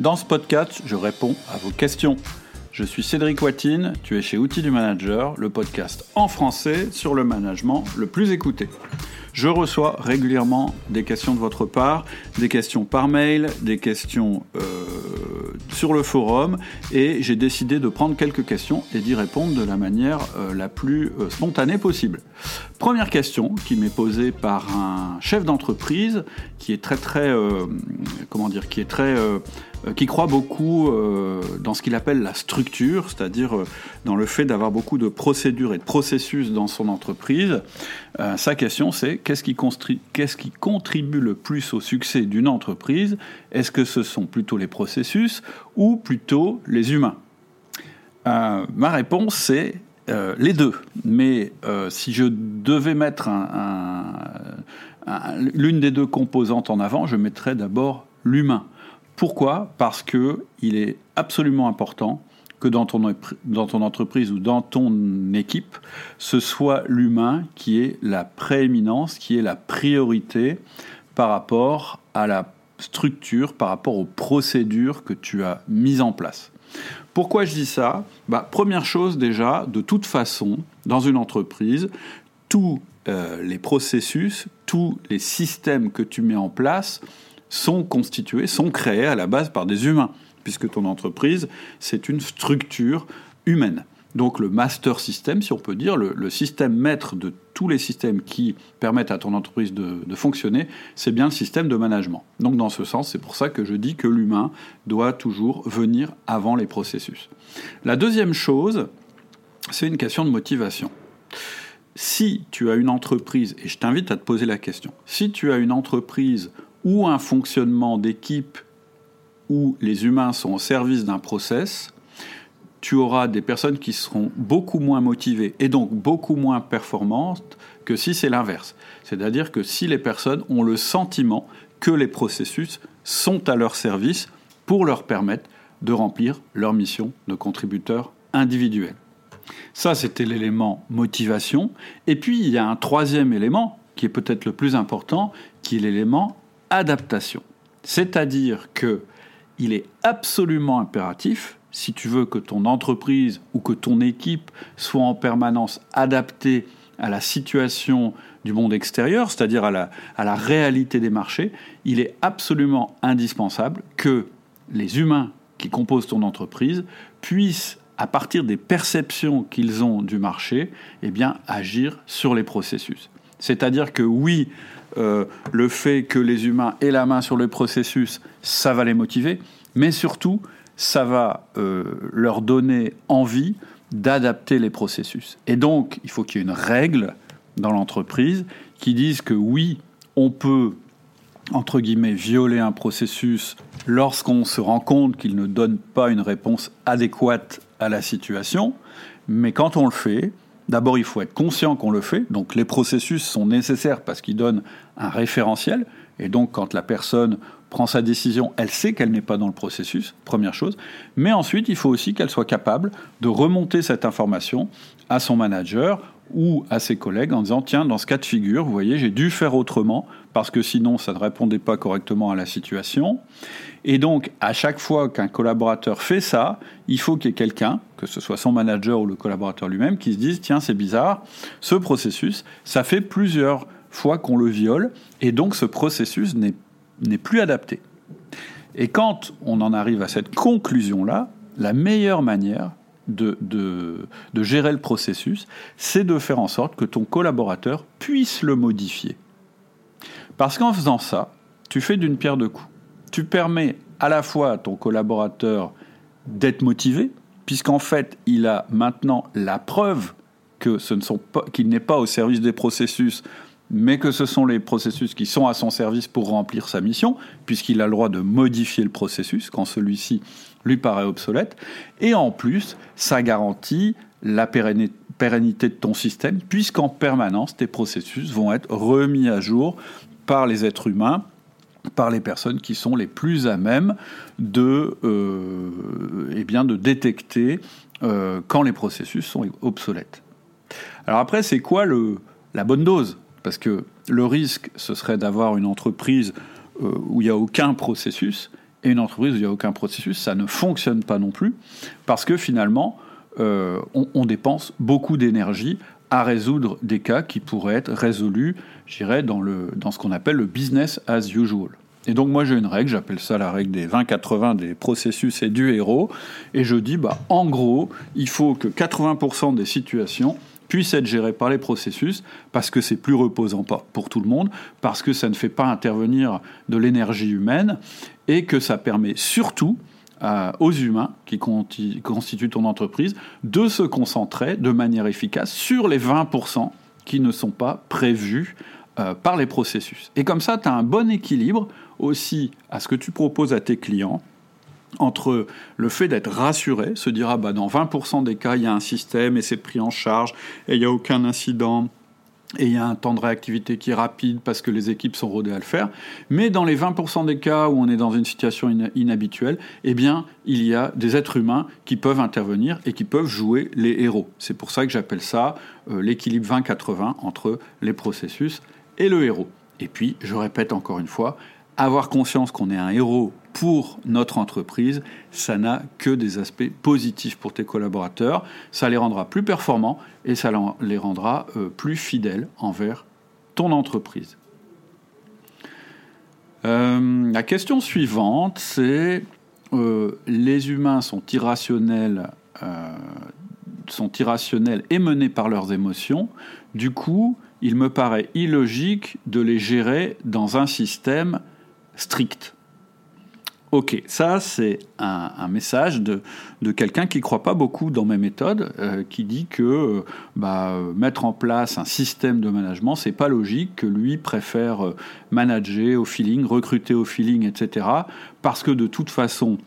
Dans ce podcast, je réponds à vos questions. Je suis Cédric Watine, tu es chez Outils du Manager, le podcast en français sur le management le plus écouté. Je reçois régulièrement des questions de votre part, des questions par mail, des questions euh, sur le forum, et j'ai décidé de prendre quelques questions et d'y répondre de la manière euh, la plus euh, spontanée possible. Première question qui m'est posée par un chef d'entreprise qui est très très comment dire qui est très qui croit beaucoup euh, dans ce qu'il appelle la structure, c'est-à-dire euh, dans le fait d'avoir beaucoup de procédures et de processus dans son entreprise. sa question, c'est qu'est-ce qui contribue le plus au succès d'une entreprise? Est-ce que ce sont plutôt les processus ou plutôt les humains? Ma réponse, c'est les deux. Mais si je devais mettre l'une des deux composantes en avant, je mettrais d'abord l'humain. Pourquoi Parce que il est absolument important que dans ton, entreprise ou dans ton équipe, ce soit l'humain qui est la prééminence, qui est la priorité par rapport à la structure, par rapport aux procédures que tu as mises en place. Pourquoi je dis ça? Bah, Première chose déjà, de toute façon, dans une entreprise, tous euh, les processus, tous les systèmes que tu mets en place sont constitués, sont créés à la base par des humains, puisque ton entreprise, c'est une structure humaine. Donc le master system, si on peut dire, le, système maître de tous les systèmes qui permettent à ton entreprise de, de fonctionner, c'est bien le système de management. Donc dans ce sens, c'est pour ça que je dis que l'humain doit toujours venir avant les processus. La deuxième chose, c'est une question de motivation. Si tu as une entreprise, et je t'invite à te poser la question, si tu as une entreprise ou un fonctionnement d'équipe où les humains sont au service d'un process, tu auras des personnes qui seront beaucoup moins motivées et donc beaucoup moins performantes que si c'est l'inverse. C'est-à-dire que si les personnes ont le sentiment que les processus sont à leur service pour leur permettre de remplir leur mission de contributeur individuel. Ça, c'était l'élément motivation. Et puis, il y a un troisième élément qui est peut-être le plus important, qui est l'élément adaptation. C'est-à-dire que il est absolument impératif, si tu veux que ton entreprise ou que ton équipe soit en permanence adaptée à la situation du monde extérieur, c'est-à-dire à la, réalité des marchés, il est absolument indispensable que les humains qui composent ton entreprise puissent, à partir des perceptions qu'ils ont du marché, eh agir sur les processus. C'est-à-dire que oui, euh, le fait que les humains aient la main sur le processus, ça va les motiver, mais surtout, ça va euh, leur donner envie d'adapter les processus. Et donc, il faut qu'il y ait une règle dans l'entreprise qui dise que oui, on peut, entre guillemets, violer un processus lorsqu'on se rend compte qu'il ne donne pas une réponse adéquate à la situation, mais quand on le fait, D'abord, il faut être conscient qu'on le fait. Donc, les processus sont nécessaires parce qu'ils donnent un référentiel. Et donc, quand la personne prend sa décision, elle sait qu'elle n'est pas dans le processus, première chose. Mais ensuite, il faut aussi qu'elle soit capable de remonter cette information à son manager ou à ses collègues en disant tiens dans ce cas de figure vous voyez j'ai dû faire autrement parce que sinon ça ne répondait pas correctement à la situation. Et donc à chaque fois qu'un collaborateur fait ça il faut qu'il y ait quelqu'un que ce soit son manager ou le collaborateur lui-même qui se dise tiens c'est bizarre ce processus ça fait plusieurs fois qu'on le viole et donc ce processus n'est plus adapté. Et quand on en arrive à cette conclusion là la meilleure manière de, de, gérer le processus, c'est de faire en sorte que ton collaborateur puisse le modifier. Parce qu'en faisant ça, tu fais d'une pierre deux coups. Tu permets à la fois à ton collaborateur d'être motivé, puisqu'en fait, il a maintenant la preuve qu'il n'est pas au service des processus, mais que ce sont les processus qui sont à son service pour remplir sa mission, puisqu'il a le droit de modifier le processus quand celui-ci lui paraît obsolète. Et en plus, ça garantit la pérennité de ton système, puisqu'en permanence, tes processus vont être remis à jour par les êtres humains, par les personnes qui sont les plus à même de, euh, eh détecter euh, quand les processus sont obsolètes. Alors après, c'est quoi la bonne dose? Parce que le risque, ce serait d'avoir une entreprise euh, où il n'y a aucun processus Et une entreprise où il n'y a aucun processus, ça ne fonctionne pas non plus, parce que finalement, euh, on, dépense beaucoup d'énergie à résoudre des cas qui pourraient être résolus, je dirais, dans, dans ce qu'on appelle le business as usual. Et donc moi j'ai une règle, j'appelle ça la règle des 20-80 des processus et du héros, et je dis, bah, en gros, il faut que 80% des situations puissent être gérées par les processus, parce que c'est plus reposant pour tout le monde, parce que ça ne fait pas intervenir de l'énergie humaine, et que ça permet surtout aux humains qui constituent ton entreprise de se concentrer de manière efficace sur les 20% qui ne sont pas prévus euh, par les processus. Et comme ça, tu as un bon équilibre aussi à ce que tu proposes à tes clients entre le fait d'être rassuré, se dire ah bah dans 20% des cas il y a un système et c'est pris en charge et il n'y a aucun incident et il y a un temps de réactivité qui est rapide parce que les équipes sont rodées à le faire. Mais dans les 20% des cas où on est dans une situation inhabituelle, eh bien, il y a des êtres humains qui peuvent intervenir et qui peuvent jouer les héros. C'est pour ça que j'appelle ça euh, l'équilibre 20-80 entre les processus et le héros. Et puis, je répète encore une fois, avoir conscience qu'on est un héros pour notre entreprise, ça n'a que des aspects positifs pour tes collaborateurs. Ça les rendra plus performants et ça les rendra euh, plus fidèles envers ton entreprise. Euh, la question suivante, c'est euh, les humains sont irrationnels, sont irrationnels et menés par leurs émotions. Du coup, il me paraît illogique de les gérer dans un système strict. Ok, ça c'est un, message de, quelqu'un qui ne croit pas beaucoup dans mes méthodes, euh, qui dit que euh, bah, mettre en place un système de management, c'est pas logique, que lui préfère euh, manager au feeling, recruter au feeling, etc. Parce que de toute façon,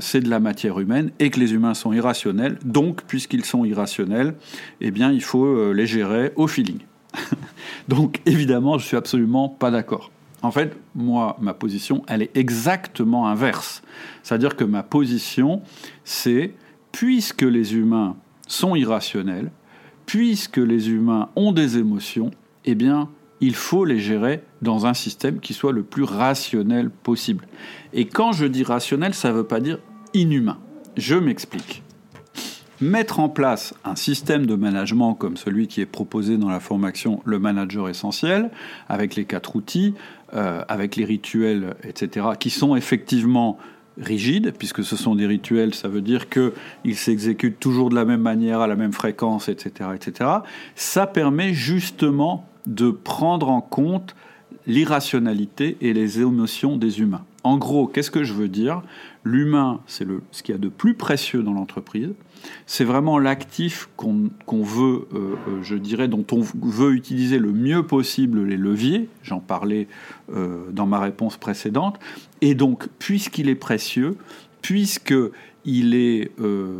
c'est de la matière humaine et que les humains sont irrationnels. Donc, puisqu'ils sont irrationnels, eh bien, il faut les gérer au feeling. donc, évidemment, je suis absolument pas d'accord. En fait, moi, ma position, elle est exactement inverse. C'est-à-dire que ma position, c'est, puisque les humains sont irrationnels, puisque les humains ont des émotions, eh bien, il faut les gérer dans un système qui soit le plus rationnel possible. Et quand je dis rationnel, ça ne veut pas dire inhumain. Je m'explique mettre en place un système de management comme celui qui est proposé dans la formation Le Manager Essentiel, avec les quatre outils, euh, avec les rituels, etc., qui sont effectivement rigides, puisque ce sont des rituels, ça veut dire qu'ils s'exécutent toujours de la même manière, à la même fréquence, etc., etc., ça permet justement de prendre en compte l'irrationalité et les émotions des humains. En gros, qu'est-ce que je veux dire? L'humain, c'est ce qu'il y a de plus précieux dans l'entreprise. C'est vraiment l'actif qu'on veut, euh, euh, je dirais, dont on veut utiliser le mieux possible les leviers. J'en parlais euh, dans ma réponse précédente. Et donc, puisqu'il est précieux, puisqu'il est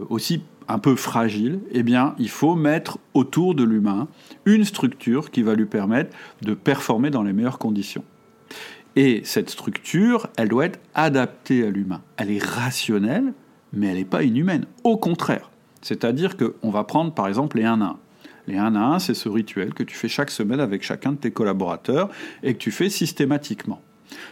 aussi un peu fragile, eh bien, il faut mettre autour de l'humain une structure qui va lui permettre de performer dans les meilleures conditions. Et cette structure, elle doit être adaptée à l'humain. Elle est rationnelle, mais elle n'est pas inhumaine. Au contraire. C'est-à-dire qu'on va prendre par exemple les 1 à 1. Les 1 à 1, c'est ce rituel que tu fais chaque semaine avec chacun de tes collaborateurs et que tu fais systématiquement.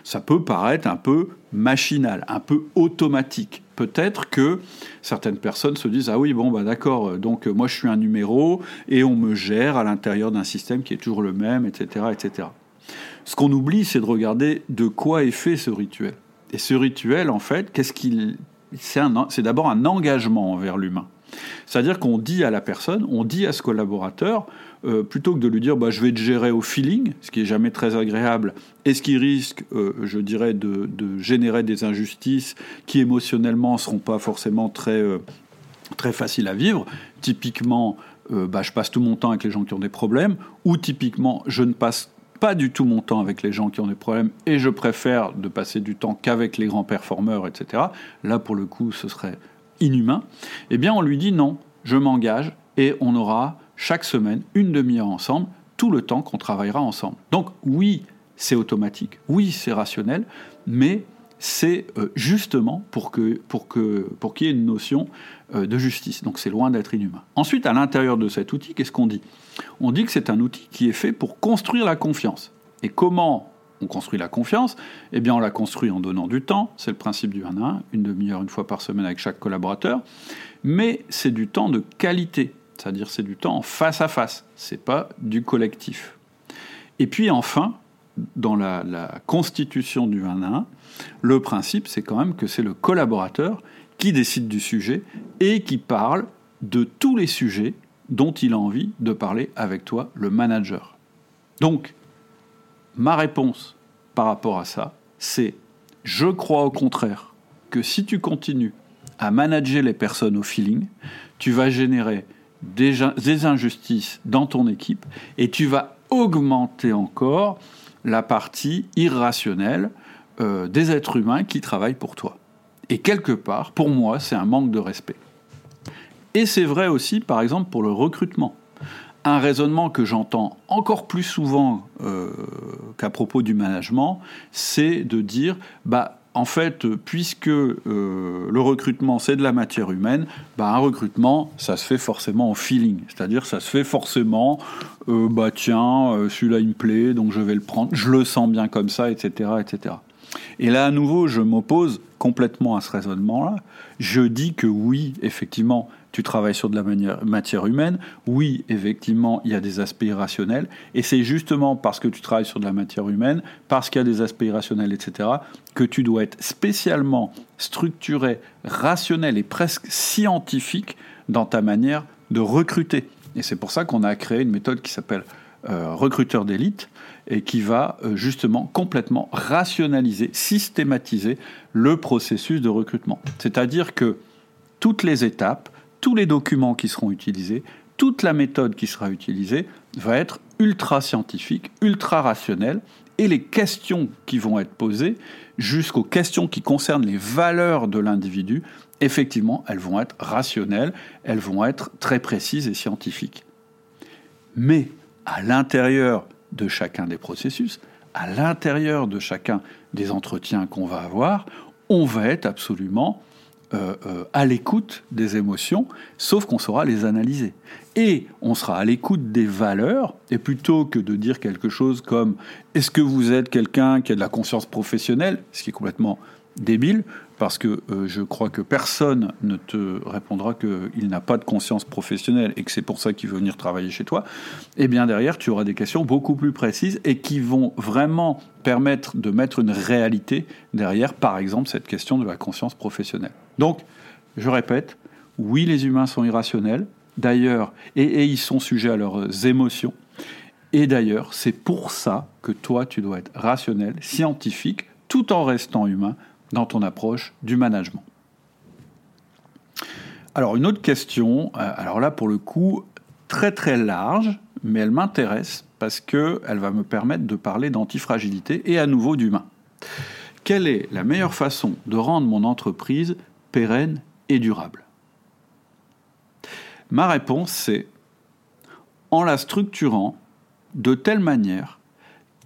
Ça peut paraître un peu machinal, un peu automatique. Peut-être que certaines personnes se disent ah oui bon bah d'accord donc moi je suis un numéro et on me gère à l'intérieur d'un système qui est toujours le même etc etc. Ce qu'on oublie c'est de regarder de quoi est fait ce rituel. Et ce rituel en fait qu'est-ce qu'il c'est d'abord un engagement envers l'humain. C'est-à-dire qu'on dit à la personne, on dit à ce collaborateur, euh, plutôt que de lui dire bah, je vais te gérer au feeling, ce qui est jamais très agréable, et ce qui risque, euh, je dirais, de, générer des injustices qui émotionnellement ne seront pas forcément très, euh, très faciles à vivre. Typiquement, bah, je passe tout mon temps avec les gens qui ont des problèmes, ou typiquement, je ne passe pas du tout mon temps avec les gens qui ont des problèmes et je préfère de passer du temps qu'avec les grands performeurs, etc. Là, pour le coup, ce serait inhumain. Eh bien, on lui dit non, je m'engage et on aura chaque semaine une demi-heure ensemble, tout le temps qu'on travaillera ensemble. Donc oui, c'est automatique, oui, c'est rationnel, mais c'est euh, justement pour qu'il pour que, pour y ait une notion euh, de justice. Donc c'est loin d'être inhumain. Ensuite, à l'intérieur de cet outil, qu'est-ce qu'on dit? On dit que c'est un outil qui est fait pour construire la confiance. Et comment on construit la confiance? Eh bien, on la construit en donnant du temps. C'est le principe du 1 à 1, une demi-heure, une fois par semaine avec chaque collaborateur. Mais c'est du temps de qualité, c'est-à-dire c'est du temps face à face. C'est pas du collectif. Et puis enfin, dans la, la constitution du 1 à 1, le principe, c'est quand même que c'est le collaborateur qui décide du sujet et qui parle de tous les sujets dont il a envie de parler avec toi, le manager. Donc, ma réponse par rapport à ça, c'est je crois au contraire que si tu continues à manager les personnes au feeling, tu vas générer des, injustices dans ton équipe et tu vas augmenter encore la partie irrationnelle euh, des êtres humains qui travaillent pour toi. Et quelque part, pour moi, c'est un manque de respect. Et c'est vrai aussi, par exemple, pour le recrutement un raisonnement que j'entends encore plus souvent euh, qu'à propos du management, c'est de dire, bah, en fait, puisque euh, le recrutement c'est de la matière humaine, bah, un recrutement ça se fait forcément en feeling, c'est-à-dire ça se fait forcément, bah tiens, celui-là il me plaît, donc je vais le prendre, je le sens bien comme ça, etc., etc. Et là à nouveau, je m'oppose complètement à ce raisonnement-là. Je dis que oui, effectivement, tu travailles sur de la matière humaine. Oui, effectivement, il y a des aspects irrationnels. Et c'est justement parce que tu travailles sur de la matière humaine, parce qu'il y a des aspects irrationnels, etc., que tu dois être spécialement structuré, rationnel et presque scientifique dans ta manière de recruter. Et c'est pour ça qu'on a créé une méthode qui s'appelle euh, recruteur d'élite et qui va euh, justement complètement rationaliser, systématiser le processus de recrutement. C'est-à-dire que toutes les étapes, tous les documents qui seront utilisés, toute la méthode qui sera utilisée va être ultra scientifique, ultra rationnelle, et les questions qui vont être posées, jusqu'aux questions qui concernent les valeurs de l'individu, effectivement, elles vont être rationnelles, elles vont être très précises et scientifiques. Mais à l'intérieur de chacun des processus, à l'intérieur de chacun des entretiens qu'on va avoir, on va être absolument euh, euh, à l'écoute des émotions, sauf qu'on saura les analyser. Et on sera à l'écoute des valeurs, et plutôt que de dire quelque chose comme est-ce que vous êtes quelqu'un qui a de la conscience professionnelle, ce qui est complètement débile, parce que euh, je crois que personne ne te répondra qu'il n'a pas de conscience professionnelle et que c'est pour ça qu'il veut venir travailler chez toi, eh bien derrière, tu auras des questions beaucoup plus précises et qui vont vraiment permettre de mettre une réalité derrière, par exemple, cette question de la conscience professionnelle. Donc, je répète, oui, les humains sont irrationnels, d'ailleurs, et, et ils sont sujets à leurs émotions. Et d'ailleurs, c'est pour ça que toi, tu dois être rationnel, scientifique, tout en restant humain, dans ton approche du management. Alors une autre question, euh, alors là pour le coup très très large, mais elle m'intéresse parce qu'elle va me permettre de parler d'antifragilité et à nouveau d'humain. Quelle est la meilleure façon de rendre mon entreprise pérenne et durable? Ma réponse c'est en la structurant de telle manière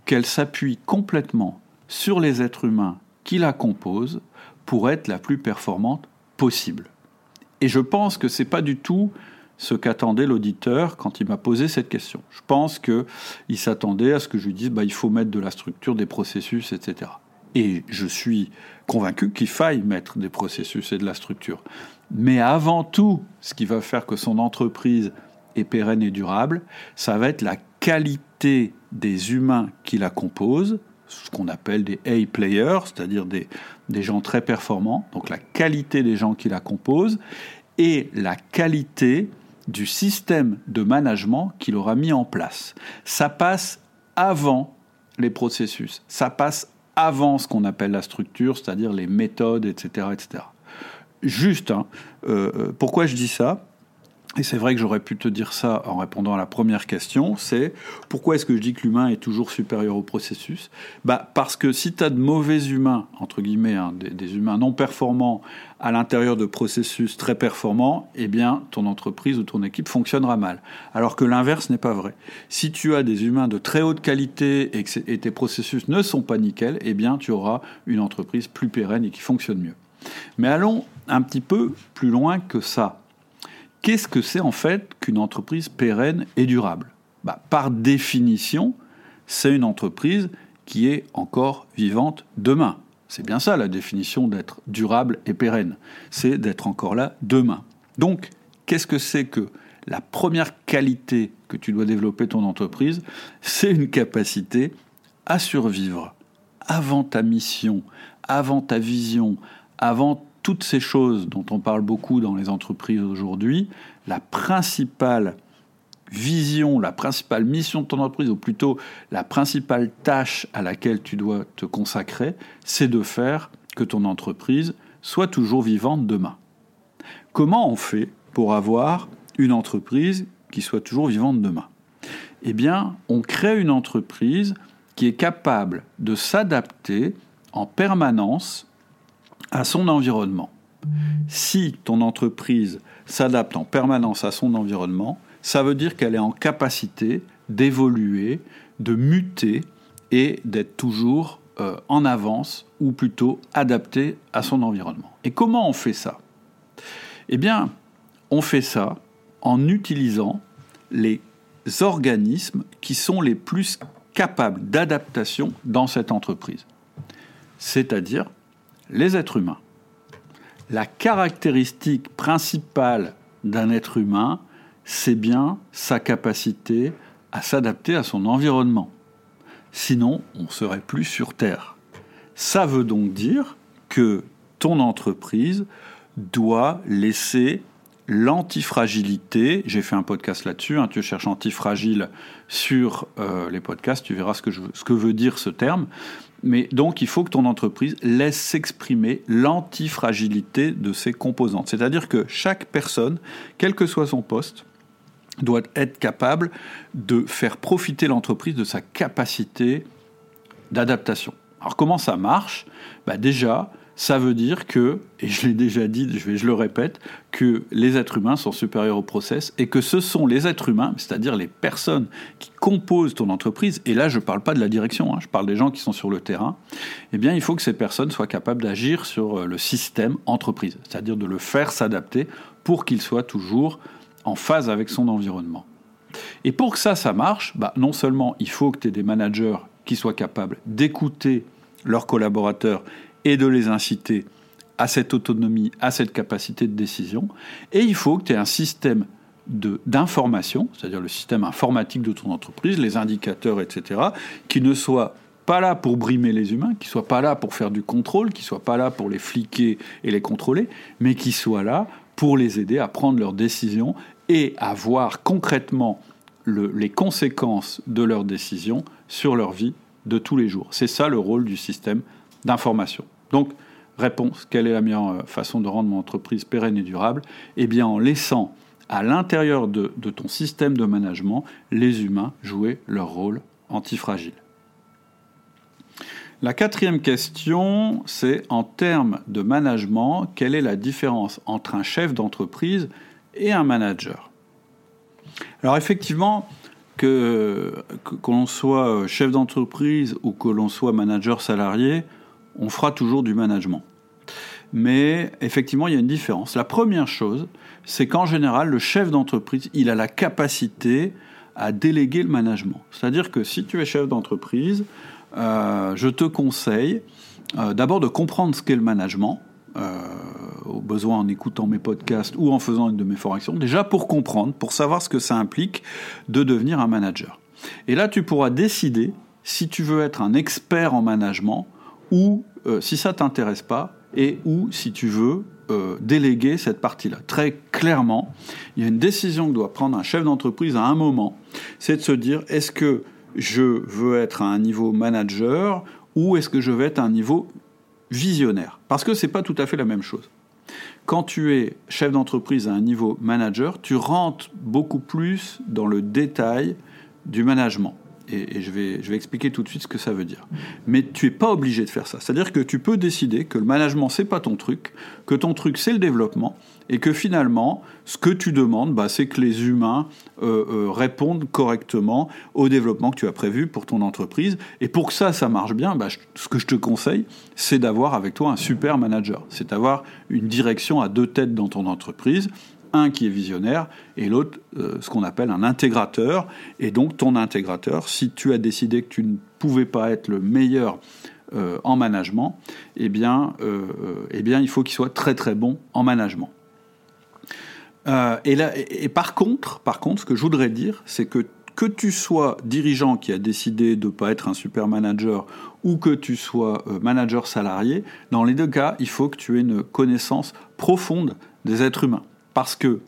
qu'elle s'appuie complètement sur les êtres humains qui la compose pour être la plus performante possible. Et je pense que ce n'est pas du tout ce qu'attendait l'auditeur quand il m'a posé cette question. Je pense qu'il s'attendait à ce que je lui dise bah, il faut mettre de la structure, des processus, etc. Et je suis convaincu qu'il faille mettre des processus et de la structure. Mais avant tout, ce qui va faire que son entreprise est pérenne et durable, ça va être la qualité des humains qui la composent, ce qu'on appelle des A-players, c'est-à-dire des, des gens très performants, donc la qualité des gens qui la composent, et la qualité du système de management qu'il aura mis en place. Ça passe avant les processus, ça passe avant ce qu'on appelle la structure, c'est-à-dire les méthodes, etc. etc. Juste, hein, euh, euh, pourquoi je dis ça? Et c'est vrai que j'aurais pu te dire ça en répondant à la première question, c'est pourquoi est-ce que je dis que l'humain est toujours supérieur au processus? Bah Parce que si tu as de mauvais humains, entre guillemets, hein, des, humains non performants à l'intérieur de processus très performants, eh bien ton entreprise ou ton équipe fonctionnera mal. Alors que l'inverse n'est pas vrai. Si tu as des humains de très haute qualité et que tes processus ne sont pas nickel, eh bien tu auras une entreprise plus pérenne et qui fonctionne mieux. Mais allons un petit peu plus loin que ça. Qu'est-ce que c'est en fait qu'une entreprise pérenne et durable? Bah, Par définition, c'est une entreprise qui est encore vivante demain. C'est bien ça la définition d'être durable et pérenne. C'est d'être encore là demain. Donc, qu'est-ce que c'est que la première qualité que tu dois développer ton entreprise? C'est une capacité à survivre avant ta mission, avant ta vision, avant toutes ces choses dont on parle beaucoup dans les entreprises aujourd'hui, la principale vision, la principale mission de ton entreprise, ou plutôt la principale tâche à laquelle tu dois te consacrer, c'est de faire que ton entreprise soit toujours vivante demain. Comment on fait pour avoir une entreprise qui soit toujours vivante demain? Eh bien, on crée une entreprise qui est capable de s'adapter en permanence à son environnement. Si ton entreprise s'adapte en permanence à son environnement, ça veut dire qu'elle est en capacité d'évoluer, de muter et d'être toujours euh, en avance ou plutôt adaptée à son environnement. Et comment on fait ça? Eh bien, on fait ça en utilisant les organismes qui sont les plus capables d'adaptation dans cette entreprise, c'est-à-dire les êtres humains. La caractéristique principale d'un être humain, c'est bien sa capacité à s'adapter à son environnement. Sinon, on ne serait plus sur Terre. Ça veut donc dire que ton entreprise doit laisser l'antifragilité, j'ai fait un podcast là-dessus, hein, tu cherches antifragile sur euh, les podcasts, tu verras ce que veut dire ce terme. Mais donc, il faut que ton entreprise laisse s'exprimer l'antifragilité de ses composantes. C'est-à-dire que chaque personne, quel que soit son poste, doit être capable de faire profiter l'entreprise de sa capacité d'adaptation. Alors comment ça marche? Bah Déjà, ça veut dire que, et je l'ai déjà dit, je, le répète, que les êtres humains sont supérieurs au process et que ce sont les êtres humains, c'est-à-dire les personnes qui composent ton entreprise, et là je ne parle pas de la direction, hein, je parle des gens qui sont sur le terrain, eh bien il faut que ces personnes soient capables d'agir sur euh, le système entreprise, c'est-à-dire de le faire s'adapter pour qu'il soit toujours en phase avec son environnement. Et pour que ça, ça marche, bah, non seulement il faut que tu aies des managers qui soient capables d'écouter leurs collaborateurs et de les inciter à cette autonomie, à cette capacité de décision. Et il faut que tu aies un système d'information, c'est-à-dire le système informatique de ton entreprise, les indicateurs, etc., qui ne soit pas là pour brimer les humains, qui soit pas là pour faire du contrôle, qui soit pas là pour les fliquer et les contrôler, mais qui soit là pour les aider à prendre leurs décisions et à voir concrètement les conséquences de leurs décisions sur leur vie de tous les jours. C'est ça le rôle du système d'information. Donc, réponse, quelle est la meilleure euh, façon de rendre mon entreprise pérenne et durable? Eh bien, en laissant à l'intérieur de, ton système de management les humains jouer leur rôle antifragile. La quatrième question, c'est en termes de management, quelle est la différence entre un chef d'entreprise et un manager? Alors effectivement, que, que l'on soit chef d'entreprise ou que l'on soit manager salarié, on fera toujours du management. Mais effectivement, il y a une différence. La première chose, c'est qu'en général, le chef d'entreprise, il a la capacité à déléguer le management. C'est-à-dire que si tu es chef d'entreprise, euh, je te conseille euh, d'abord de comprendre ce qu'est le management, euh, au besoin en écoutant mes podcasts ou en faisant une de mes formations, déjà pour comprendre, pour savoir ce que ça implique de devenir un manager. Et là, tu pourras décider si tu veux être un expert en management ou euh, si ça t'intéresse pas, et ou si tu veux euh, déléguer cette partie-là. Très clairement, il y a une décision que doit prendre un chef d'entreprise à un moment, c'est de se dire est-ce que je veux être à un niveau manager ou est-ce que je veux être à un niveau visionnaire? Parce que c'est pas tout à fait la même chose. Quand tu es chef d'entreprise à un niveau manager, tu rentres beaucoup plus dans le détail du management et, je, vais, je vais expliquer tout de suite ce que ça veut dire. Mais tu n'es pas obligé de faire ça. C'est-à-dire que tu peux décider que le management, c'est pas ton truc, que ton truc, c'est le développement, et que finalement, ce que tu demandes, bah, c'est que les humains euh, euh, répondent correctement au développement que tu as prévu pour ton entreprise. Et pour que ça, ça marche bien, bah, ce que je te conseille, c'est d'avoir avec toi un super manager. C'est d'avoir une direction à deux têtes dans ton entreprise un qui est visionnaire et l'autre euh, ce qu'on appelle un intégrateur. Et donc ton intégrateur, si tu as décidé que tu ne pouvais pas être le meilleur euh, en management, eh bien, euh, eh bien il faut qu'il soit très très bon en management. et, là, et, par contre, par contre, ce que je voudrais dire, c'est que que tu sois dirigeant qui a décidé de ne pas être un super manager ou que tu sois manager salarié, dans les deux cas, il faut que tu aies une connaissance profonde des êtres humains. Parce que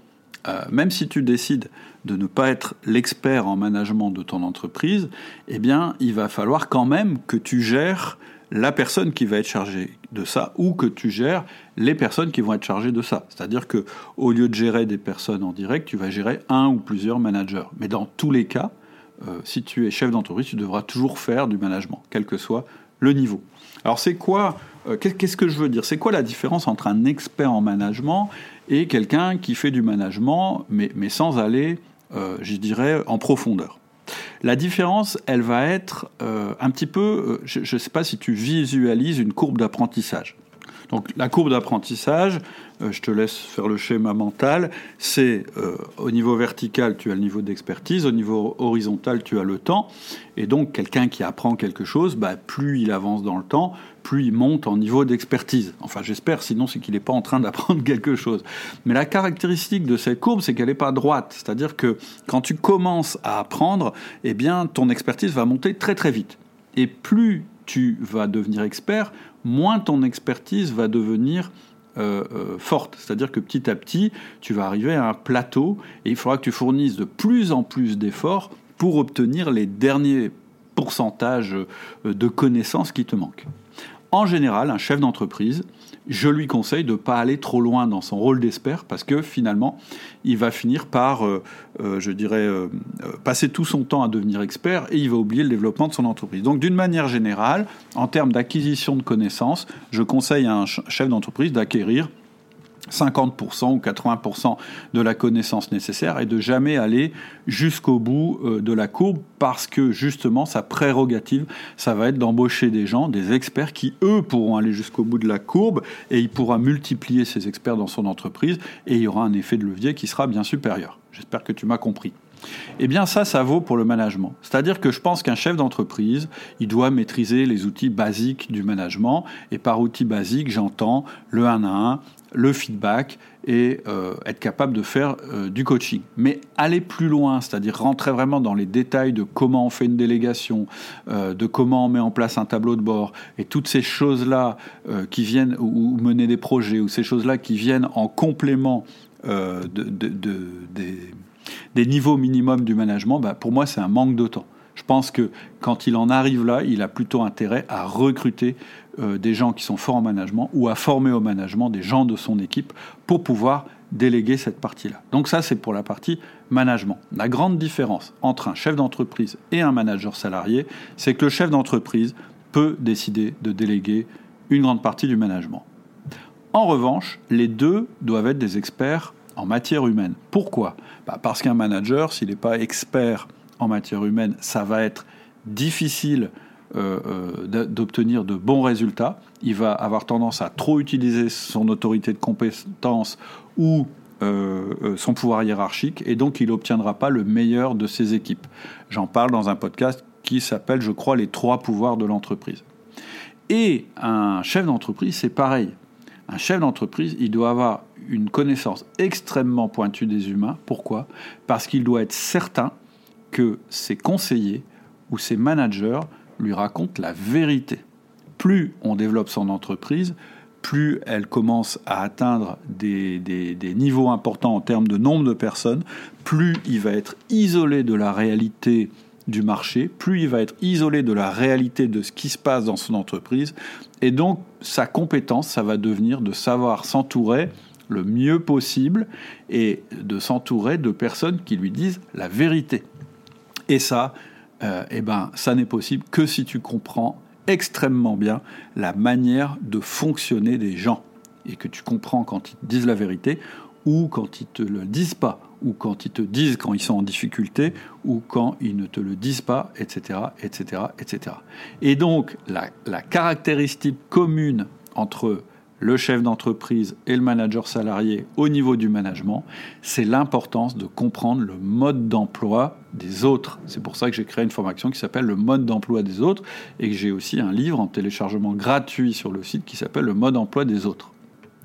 euh, même si tu décides de ne pas être l'expert en management de ton entreprise, eh il va falloir quand même que tu gères la personne qui va être chargée de ça ou que tu gères les personnes qui vont être chargées de ça. C'est-à-dire que au lieu de gérer des personnes en direct, tu vas gérer un ou plusieurs managers. Mais dans tous les cas, euh, si tu es chef d'entreprise, tu devras toujours faire du management, quel que soit le niveau. Alors c'est quoi Qu'est-ce que je veux dire? C'est quoi la différence entre un expert en management et quelqu'un qui fait du management, mais, sans aller, euh, je dirais, en profondeur? La différence, elle va être euh, un petit peu, euh, je ne sais pas si tu visualises une courbe d'apprentissage. Donc la courbe d'apprentissage, je te laisse faire le schéma mental, c'est au niveau vertical, tu as le niveau d'expertise, au niveau horizontal, tu as le temps. Et donc quelqu'un qui apprend quelque chose, bah, plus il avance dans le temps, plus il monte en niveau d'expertise. Enfin, j'espère, sinon c'est qu'il n'est pas en train d'apprendre quelque chose. Mais la caractéristique de cette courbe, c'est qu'elle n'est pas droite. C'est-à-dire que quand tu commences à apprendre, eh bien, ton expertise va monter très très vite. Et plus tu vas devenir expert, moins ton expertise va devenir euh, euh, forte. C'est-à-dire que petit à petit, tu vas arriver à un plateau et il faudra que tu fournisses de plus en plus d'efforts pour obtenir les derniers pourcentages euh, de connaissances qui te manquent en général, un chef d'entreprise, je lui conseille de ne pas aller trop loin dans son rôle d'expert parce que finalement, il va finir par, euh, euh, je dirais, euh, passer tout son temps à devenir expert et il va oublier le développement de son entreprise. Donc, d'une manière générale, en termes d'acquisition de connaissances, je conseille à un chef d'entreprise d'acquérir 50% ou 80% de la connaissance nécessaire et de jamais aller jusqu'au bout euh, de la courbe parce que justement sa prérogative, ça va être d'embaucher des gens, des experts qui eux pourront aller jusqu'au bout de la courbe et il pourra multiplier ces experts dans son entreprise et il y aura un effet de levier qui sera bien supérieur. J'espère que tu m'as compris. Eh bien ça, ça vaut pour le management. C'est-à-dire que je pense qu'un chef d'entreprise, il doit maîtriser les outils basiques du management. Et par outils basiques, j'entends le 1 à 1, le feedback et euh, être capable de faire euh, du coaching. Mais aller plus loin, c'est-à-dire rentrer vraiment dans les détails de comment on fait une délégation, euh, de comment on met en place un tableau de bord, et toutes ces choses-là qui viennent, ou, mener des projets, ou ces choses-là qui viennent en complément de, des, des, niveaux minimums du management, bah, pour moi c'est un manque de temps. Je pense que quand il en arrive là, il a plutôt intérêt à recruter euh, des gens qui sont forts en management ou à former au management des gens de son équipe pour pouvoir déléguer cette partie-là. Donc ça, c'est pour la partie management. La grande différence entre un chef d'entreprise et un manager salarié, c'est que le chef d'entreprise peut décider de déléguer une grande partie du management. En revanche, les deux doivent être des experts en matière humaine. Pourquoi? Bah, Parce qu'un manager, s'il n'est pas expert en matière humaine, ça va être difficile euh, euh, d'obtenir de bons résultats. Il va avoir tendance à trop utiliser son autorité de compétence ou euh, son pouvoir hiérarchique et donc il n'obtiendra pas le meilleur de ses équipes. J'en parle dans un podcast qui s'appelle, je crois, les trois pouvoirs de l'entreprise. Et un chef d'entreprise, c'est pareil. Un chef d'entreprise, il doit avoir une connaissance extrêmement pointue des humains. Pourquoi? Parce qu'il doit être certain que ses conseillers ou ses managers lui racontent la vérité. Plus on développe son entreprise, plus elle commence à atteindre des, niveaux importants en termes de nombre de personnes, plus il va être isolé de la réalité du marché, plus il va être isolé de la réalité de ce qui se passe dans son entreprise, et donc sa compétence, ça va devenir de savoir s'entourer le mieux possible et de s'entourer de personnes qui lui disent la vérité. Et ça, euh, eh ben, ça n'est possible que si tu comprends extrêmement bien la manière de fonctionner des gens et que tu comprends quand ils te disent la vérité ou quand ils te le disent pas ou quand ils te disent quand ils sont en difficulté ou quand ils ne te le disent pas, etc., etc., etc. Et donc la, la caractéristique commune entre le chef d'entreprise et le manager salarié au niveau du management, c'est l'importance de comprendre le mode d'emploi des autres. C'est pour ça que j'ai créé une formation qui s'appelle le mode d'emploi des autres et que j'ai aussi un livre en téléchargement gratuit sur le site qui s'appelle le mode d'emploi des autres.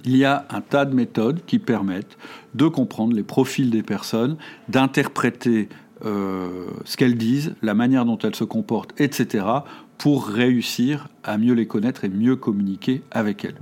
Il y a un tas de méthodes qui permettent de comprendre les profils des personnes, d'interpréter euh, ce qu'elles disent, la manière dont elles se comportent, etc., pour réussir à mieux les connaître et mieux communiquer avec elles.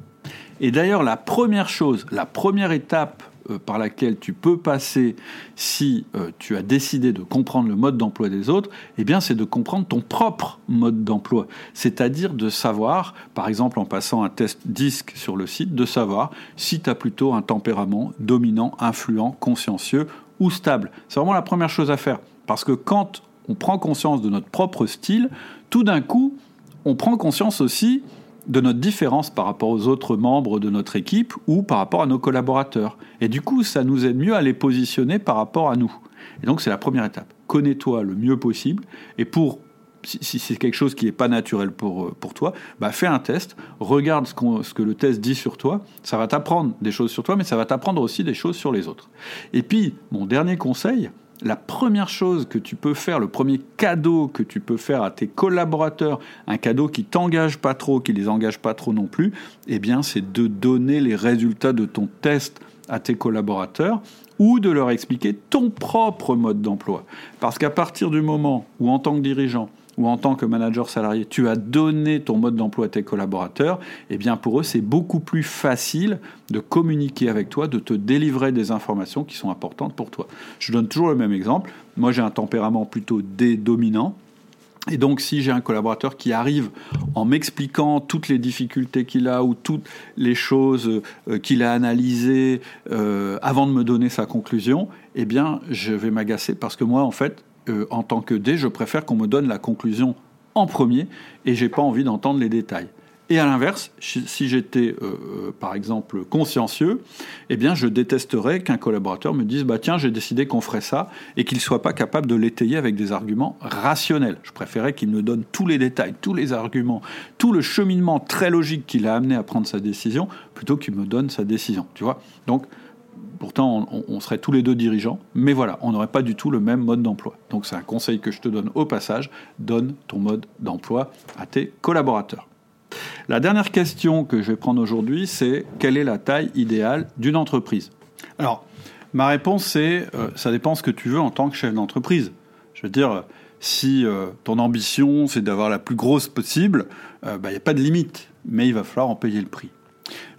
Et d'ailleurs, la première chose, la première étape euh, par laquelle tu peux passer si euh, tu as décidé de comprendre le mode d'emploi des autres, eh bien, c'est de comprendre ton propre mode d'emploi. C'est-à-dire de savoir, par exemple, en passant un test disque sur le site, de savoir si tu as plutôt un tempérament dominant, influent, consciencieux ou stable. C'est vraiment la première chose à faire. Parce que quand on prend conscience de notre propre style, tout d'un coup, on prend conscience aussi de notre différence par rapport aux autres membres de notre équipe ou par rapport à nos collaborateurs. Et du coup, ça nous aide mieux à les positionner par rapport à nous. Et donc, c'est la première étape. Connais-toi le mieux possible. Et pour si, c'est quelque chose qui n'est pas naturel pour, pour toi, bah fais un test, regarde ce, ce, que le test dit sur toi, ça va t'apprendre des choses sur toi, mais ça va t'apprendre aussi des choses sur les autres. Et puis, mon dernier conseil, la première chose que tu peux faire, le premier cadeau que tu peux faire à tes collaborateurs, un cadeau qui t'engage pas trop, qui les engage pas trop non plus, eh bien, c'est de donner les résultats de ton test à tes collaborateurs ou de leur expliquer ton propre mode d'emploi. Parce qu'à partir du moment où, en tant que dirigeant, ou en tant que manager salarié, tu as donné ton mode d'emploi à tes collaborateurs, eh bien pour eux, c'est beaucoup plus facile de communiquer avec toi, de te délivrer des informations qui sont importantes pour toi. Je donne toujours le même exemple. Moi, j'ai un tempérament plutôt dédominant. Et donc, si j'ai un collaborateur qui arrive en m'expliquant toutes les difficultés qu'il a ou toutes les choses euh, qu'il a analysées euh, avant de me donner sa conclusion, eh bien, je vais m'agacer parce que moi, en fait, euh, en tant que D, je préfère qu'on me donne la conclusion en premier et j'ai pas envie d'entendre les détails. Et à l'inverse, si j'étais euh, euh, par exemple consciencieux, eh bien je détesterais qu'un collaborateur me dise bah tiens j'ai décidé qu'on ferait ça et qu'il soit pas capable de l'étayer avec des arguments rationnels. Je préférais qu'il me donne tous les détails, tous les arguments, tout le cheminement très logique qui l'a amené à prendre sa décision plutôt qu'il me donne sa décision. Tu vois Donc Pourtant, on, serait tous les deux dirigeants, mais voilà, on n'aurait pas du tout le même mode d'emploi. Donc c'est un conseil que je te donne au passage, donne ton mode d'emploi à tes collaborateurs. La dernière question que je vais prendre aujourd'hui, c'est quelle est la taille idéale d'une entreprise? Alors, ma réponse, c'est euh, ça dépend ce que tu veux en tant que chef d'entreprise. Je veux dire, si euh, ton ambition, c'est d'avoir la plus grosse possible, euh, bah, il n'y a pas de limite, mais il va falloir en payer le prix.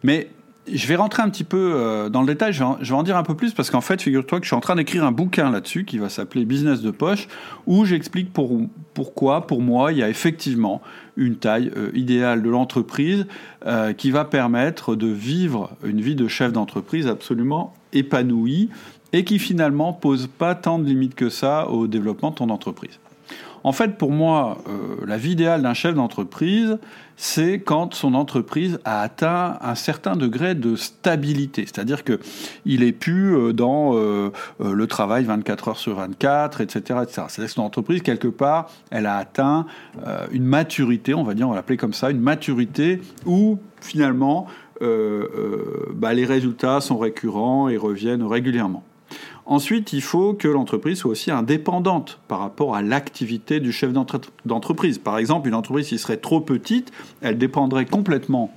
Mais je vais rentrer un petit peu euh, dans le détail, je vais, en, dire un peu plus parce qu'en fait, figure-toi que je suis en train d'écrire un bouquin là-dessus qui va s'appeler Business de poche, où j'explique pour, pourquoi, pour moi, il y a effectivement une taille euh, idéale de l'entreprise euh, qui va permettre de vivre une vie de chef d'entreprise absolument épanouie et qui finalement pose pas tant de limites que ça au développement de ton entreprise. En fait, pour moi, la vie idéale d'un chef d'entreprise, c'est quand son entreprise a atteint un certain degré de stabilité. C'est-à-dire qu'il est plus euh, dans euh, euh, le travail 24 heures sur 24, etc. etc. C'est-à-dire que son entreprise, quelque part, elle a atteint une maturité, on va dire, on va l'appeler comme ça, une maturité où finalement bah, les résultats sont récurrents et reviennent régulièrement. Ensuite, il faut que l'entreprise soit aussi indépendante par rapport à l'activité du chef d'entreprise. Par exemple, une entreprise qui serait trop petite, elle dépendrait complètement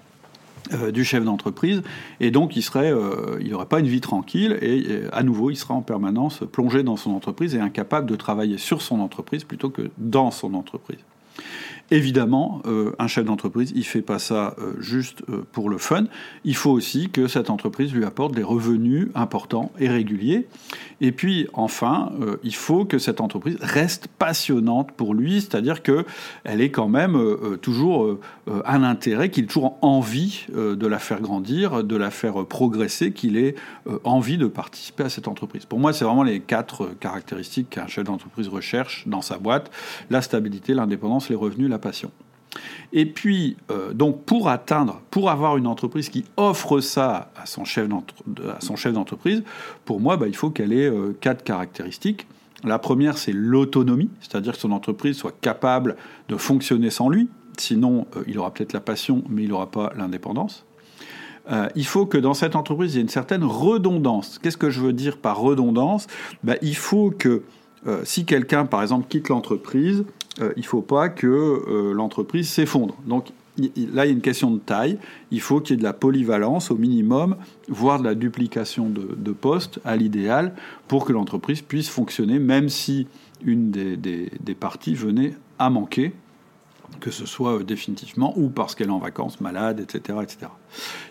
euh, du chef d'entreprise et donc il serait, euh, il n'aurait pas une vie tranquille et, à nouveau il sera en permanence plongé dans son entreprise et incapable de travailler sur son entreprise plutôt que dans son entreprise. Évidemment, euh, un chef d'entreprise, il fait pas ça euh, juste euh, pour le fun. Il faut aussi que cette entreprise lui apporte des revenus importants et réguliers. Et puis, enfin, il faut que cette entreprise reste passionnante pour lui, c'est-à-dire que elle est quand même toujours un intérêt, qu'il ait toujours envie de la faire grandir, de la faire progresser, qu'il ait envie de participer à cette entreprise. Pour moi, c'est vraiment les quatre caractéristiques qu'un chef d'entreprise recherche dans sa boîte la stabilité, l'indépendance, les revenus, la passion. Et puis, euh, donc, pour atteindre, pour avoir une entreprise qui offre ça à son chef d'entreprise, pour moi, bah, il faut qu'elle ait euh, quatre caractéristiques. La première, c'est l'autonomie, c'est-à-dire que son entreprise soit capable de fonctionner sans lui. Sinon, euh, il aura peut-être la passion, mais il n'aura pas l'indépendance. il faut que dans cette entreprise, il y ait une certaine redondance. Qu'est-ce que je veux dire par redondance? Ben, Il faut que si quelqu'un, par exemple, quitte l'entreprise, il ne faut pas que l'entreprise s'effondre. Donc là, il y a une question de taille. Il faut qu'il y ait de la polyvalence au minimum, voire de la duplication de, postes à l'idéal, pour que l'entreprise puisse fonctionner, même si une des, parties venait à manquer, que ce soit définitivement ou parce qu'elle est en vacances, malade, etc., etc.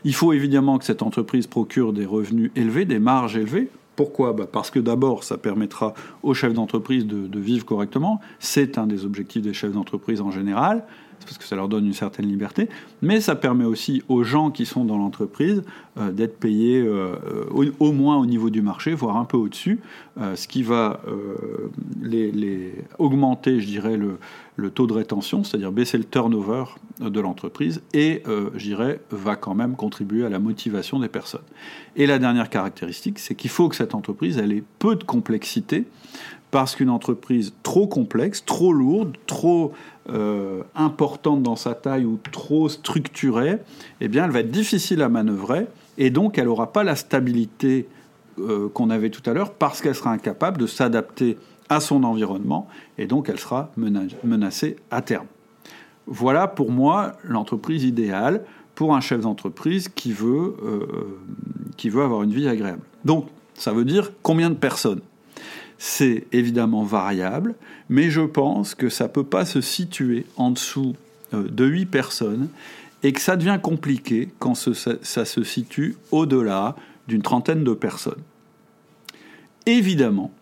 Il faut évidemment que cette entreprise procure des revenus élevés, des marges élevées. Pourquoi bah, Parce que d'abord, ça permettra aux chefs d'entreprise de vivre correctement. C'est un des objectifs des chefs d'entreprise en général parce que ça leur donne une certaine liberté, mais ça permet aussi aux gens qui sont dans l'entreprise euh, d'être payés euh, au, moins au niveau du marché, voire un peu au-dessus, euh, ce qui va les, augmenter, je dirais, le, taux de rétention, c'est-à-dire baisser le turnover de l'entreprise, et, je dirais, va quand même contribuer à la motivation des personnes. Et la dernière caractéristique, c'est qu'il faut que cette entreprise ait peu de complexité, parce qu'une entreprise trop complexe, trop lourde, trop euh, importante dans sa taille ou trop structurée, eh bien, elle va être difficile à manœuvrer et donc elle n'aura pas la stabilité euh, qu'on avait tout à l'heure parce qu'elle sera incapable de s'adapter à son environnement et donc elle sera menacée à terme. Voilà pour moi l'entreprise idéale pour un chef d'entreprise qui, euh, qui veut avoir une vie agréable. Donc, ça veut dire combien de personnes? C'est évidemment variable, mais je pense que ça ne peut pas se situer en dessous euh, de 8 personnes et que ça devient compliqué quand ça, se situe au-delà d'une trentaine de personnes. Évidemment,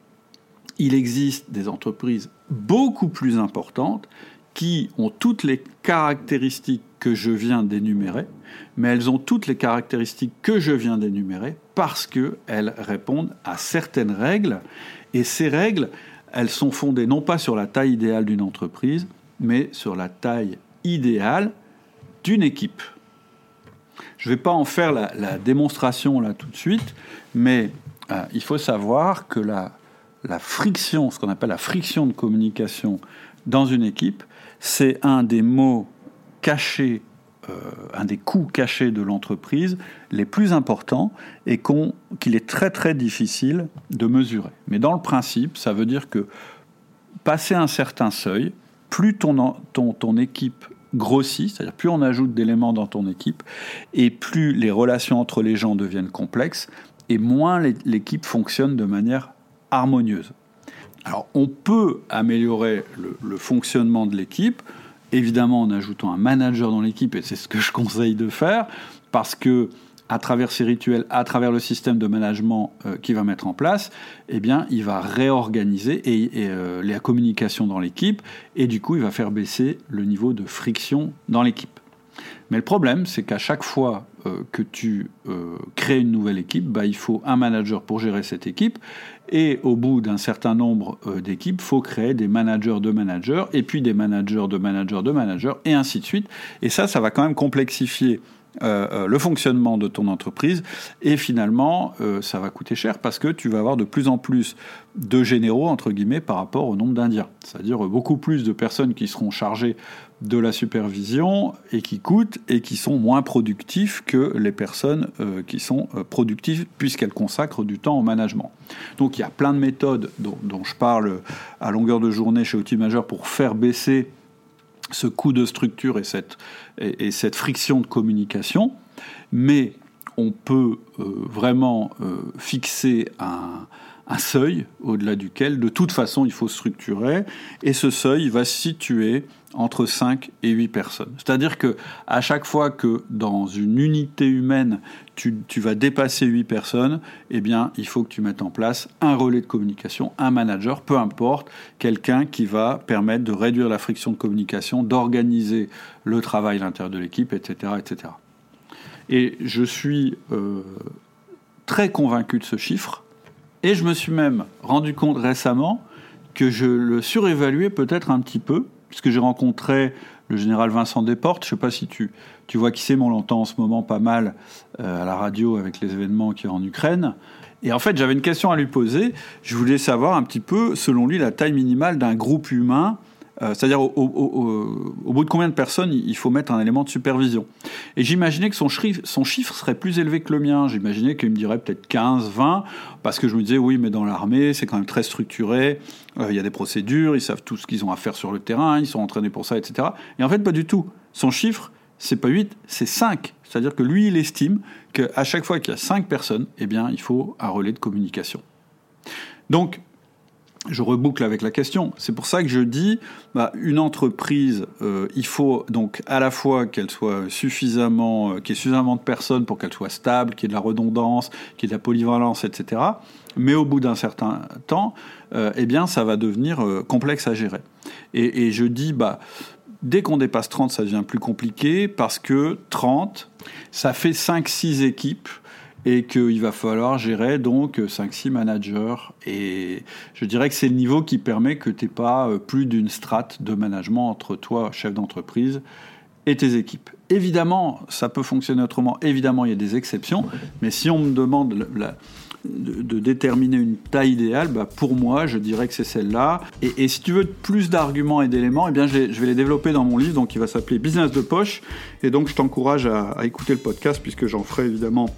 il existe des entreprises beaucoup plus importantes qui ont toutes les caractéristiques que je viens d'énumérer, mais elles ont toutes les caractéristiques que je viens d'énumérer parce qu'elles répondent à certaines règles et ces règles, elles sont fondées non pas sur la taille idéale d'une entreprise, mais sur la taille idéale d'une équipe. Je ne vais pas en faire la, démonstration là tout de suite, mais euh, il faut savoir que la, la friction, ce qu'on appelle la friction de communication dans une équipe, c'est un des mots cachés un des coûts cachés de l'entreprise les plus importants et qu'il est très très difficile de mesurer. Mais dans le principe, ça veut dire que passer un certain seuil, plus ton, ton, ton équipe grossit, c'est-à-dire plus on ajoute d'éléments dans ton équipe, et plus les relations entre les gens deviennent complexes, et moins l'équipe fonctionne de manière harmonieuse. Alors on peut améliorer le fonctionnement de l'équipe évidemment en ajoutant un manager dans l'équipe, et c'est ce que je conseille de faire, parce que à travers ces rituels, à travers le système de management euh, qu'il va mettre en place, eh bien, il va réorganiser et, euh, la communication dans l'équipe, et du coup, il va faire baisser le niveau de friction dans l'équipe. Mais le problème, c'est qu'à chaque fois euh, que tu crées une nouvelle équipe, bah, il faut un manager pour gérer cette équipe, et au bout d'un certain nombre euh, d'équipes, faut créer des managers de managers, et puis des managers de managers de managers, et ainsi de suite. Et ça, ça va quand même complexifier euh, euh, le fonctionnement de ton entreprise et finalement ça va coûter cher parce que tu vas avoir de plus en plus de généraux entre guillemets par rapport au nombre d'Indiens, c'est-à-dire beaucoup plus de personnes qui seront chargées de la supervision et qui coûtent et qui sont moins productifs que les personnes euh, qui sont euh, productives puisqu'elles consacrent du temps au management. Donc il y a plein de méthodes dont, je parle à longueur de journée chez Outil Majeur pour faire baisser ce coût de structure et cette, et, cette friction de communication, mais on peut euh, vraiment fixer un, un seuil au-delà duquel, de toute façon, il faut structurer, et ce seuil va se situer entre 5 et 8 personnes. C'est-à-dire que à chaque fois que dans une unité humaine, tu, vas dépasser 8 personnes, eh bien, il faut que tu mettes en place un relais de communication, un manager, peu importe, quelqu'un qui va permettre de réduire la friction de communication, d'organiser le travail à l'intérieur de l'équipe, etc., etc. Et je suis euh, très convaincu de ce chiffre, et je me suis même rendu compte récemment que je le surévaluais peut-être un petit peu, puisque j'ai rencontré le général Vincent Desportes. Je ne sais pas si tu, tu vois qui c'est, mais on l'entend en ce moment pas mal euh, à la radio avec les événements qui y en Ukraine. Et en fait, j'avais une question à lui poser. Je voulais savoir un petit peu, selon lui, la taille minimale d'un groupe humain Euh, c'est-à-dire au, bout de combien de personnes il faut mettre un élément de supervision. Et j'imaginais que son, chiffre serait plus élevé que le mien. J'imaginais qu'il me dirait peut-être 15, 20, parce que je me disais, oui, mais dans l'armée, c'est quand même très structuré, euh, il y a des procédures, ils savent tout ce qu'ils ont à faire sur le terrain, ils sont entraînés pour ça, etc. Et en fait, pas du tout. Son chiffre, c'est pas 8, c'est 5. C'est-à-dire que lui, il estime qu'à chaque fois qu'il y a 5 personnes, eh bien, il faut un relais de communication. Donc, je reboucle avec la question. C'est pour ça que je dis, bah, une entreprise, euh, il faut donc à la fois qu'elle soit suffisamment, euh, qu'il y ait suffisamment de personnes pour qu'elle soit stable, qu'il y ait de la redondance, qu'il y ait de la polyvalence, etc. Mais au bout d'un certain temps, euh, eh bien, ça va devenir complexe à gérer. Et, je dis, bah, dès qu'on dépasse 30, ça devient plus compliqué parce que 30, ça fait 5-6 équipes et qu'il va falloir gérer donc 5-6 managers. Et je dirais que c'est le niveau qui permet que tu n'aies pas euh, plus d'une strate de management entre toi, chef d'entreprise, et tes équipes. Évidemment, ça peut fonctionner autrement. Évidemment, il y a des exceptions. Mais si on me demande de, déterminer une taille idéale, bah pour moi, je dirais que c'est celle-là. Et, si tu veux plus d'arguments et d'éléments, eh bien, je vais les développer dans mon livre, donc qui va s'appeler Business de poche. Et donc, je t'encourage à écouter le podcast, puisque j'en ferai évidemment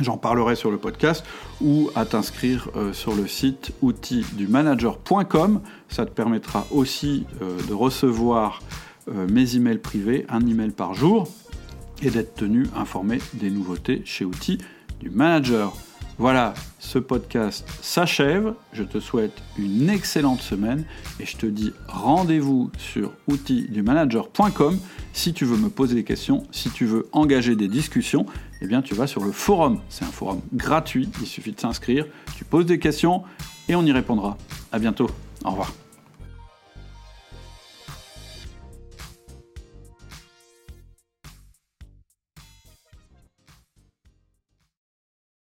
J'en parlerai sur le podcast ou à t'inscrire euh, sur le site outildumanager.com. Ça te permettra aussi euh, de recevoir euh, mes emails privés, un email par jour, et d'être tenu informé des nouveautés chez Outils du Manager. Voilà, ce podcast s'achève. Je te souhaite une excellente semaine et je te dis rendez-vous sur outildumanager.com si tu veux me poser des questions, si tu veux engager des discussions, eh bien tu vas sur le forum. C'est un forum gratuit, il suffit de s'inscrire, tu poses des questions et on y répondra. À bientôt. Au revoir.